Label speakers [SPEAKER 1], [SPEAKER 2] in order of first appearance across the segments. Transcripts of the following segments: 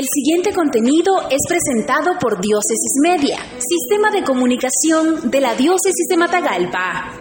[SPEAKER 1] El siguiente contenido es presentado por Diócesis Media, Sistema de Comunicación de la Diócesis de Matagalpa.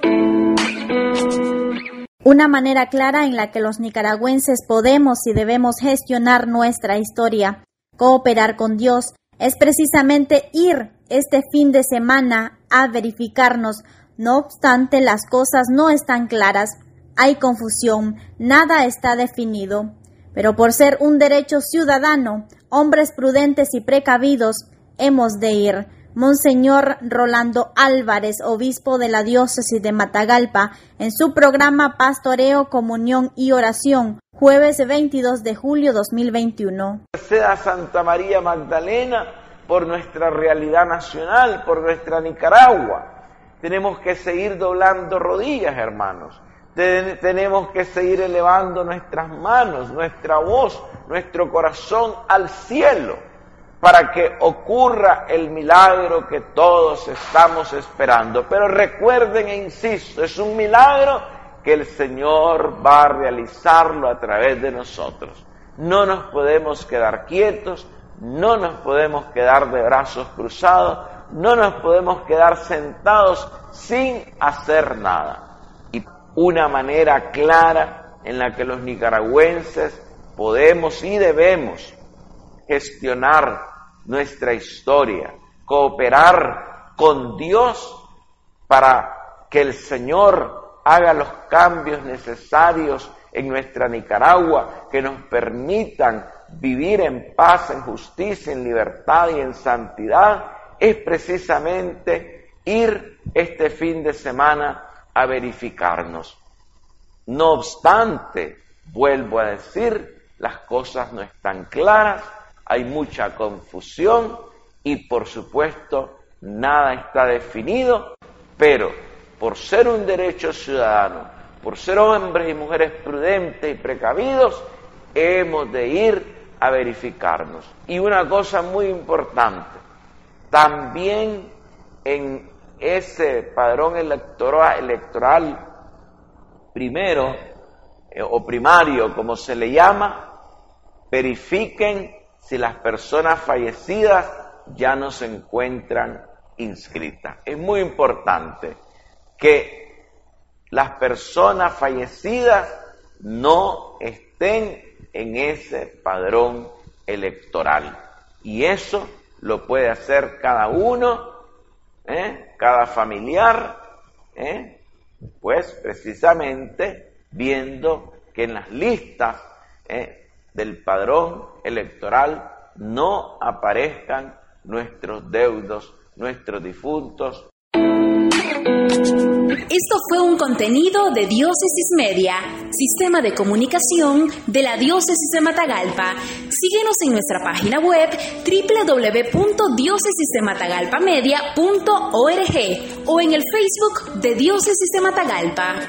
[SPEAKER 2] Una manera clara en la que los nicaragüenses podemos y debemos gestionar nuestra historia, cooperar con Dios, es precisamente ir este fin de semana a verificarnos. No obstante, las cosas no están claras, hay confusión, nada está definido. Pero por ser un derecho ciudadano, hombres prudentes y precavidos, hemos de ir. Monseñor Rolando Álvarez, obispo de la diócesis de Matagalpa, en su programa Pastoreo, Comunión y Oración, jueves 22 de julio 2021.
[SPEAKER 3] Sea Santa María Magdalena por nuestra realidad nacional, por nuestra Nicaragua. Tenemos que seguir doblando rodillas, hermanos tenemos que seguir elevando nuestras manos, nuestra voz, nuestro corazón al cielo para que ocurra el milagro que todos estamos esperando. Pero recuerden e insisto, es un milagro que el Señor va a realizarlo a través de nosotros. No nos podemos quedar quietos, no nos podemos quedar de brazos cruzados, no nos podemos quedar sentados sin hacer nada una manera clara en la que los nicaragüenses podemos y debemos gestionar nuestra historia, cooperar con Dios para que el Señor haga los cambios necesarios en nuestra Nicaragua que nos permitan vivir en paz, en justicia, en libertad y en santidad, es precisamente ir este fin de semana a verificarnos. No obstante, vuelvo a decir, las cosas no están claras, hay mucha confusión y por supuesto nada está definido, pero por ser un derecho ciudadano, por ser hombres y mujeres prudentes y precavidos, hemos de ir a verificarnos. Y una cosa muy importante, también en ese padrón electoral, primero eh, o primario, como se le llama, verifiquen si las personas fallecidas ya no se encuentran inscritas. Es muy importante que las personas fallecidas no estén en ese padrón electoral. Y eso lo puede hacer cada uno ¿eh? Cada familiar, ¿eh? pues precisamente viendo que en las listas ¿eh? del padrón electoral no aparezcan nuestros deudos, nuestros difuntos,
[SPEAKER 1] esto fue un contenido de Diócesis Media, sistema de comunicación de la Diócesis de Matagalpa. Síguenos en nuestra página web www.diócesisdematagalpamedia.org o en el Facebook de Diócesis Matagalpa.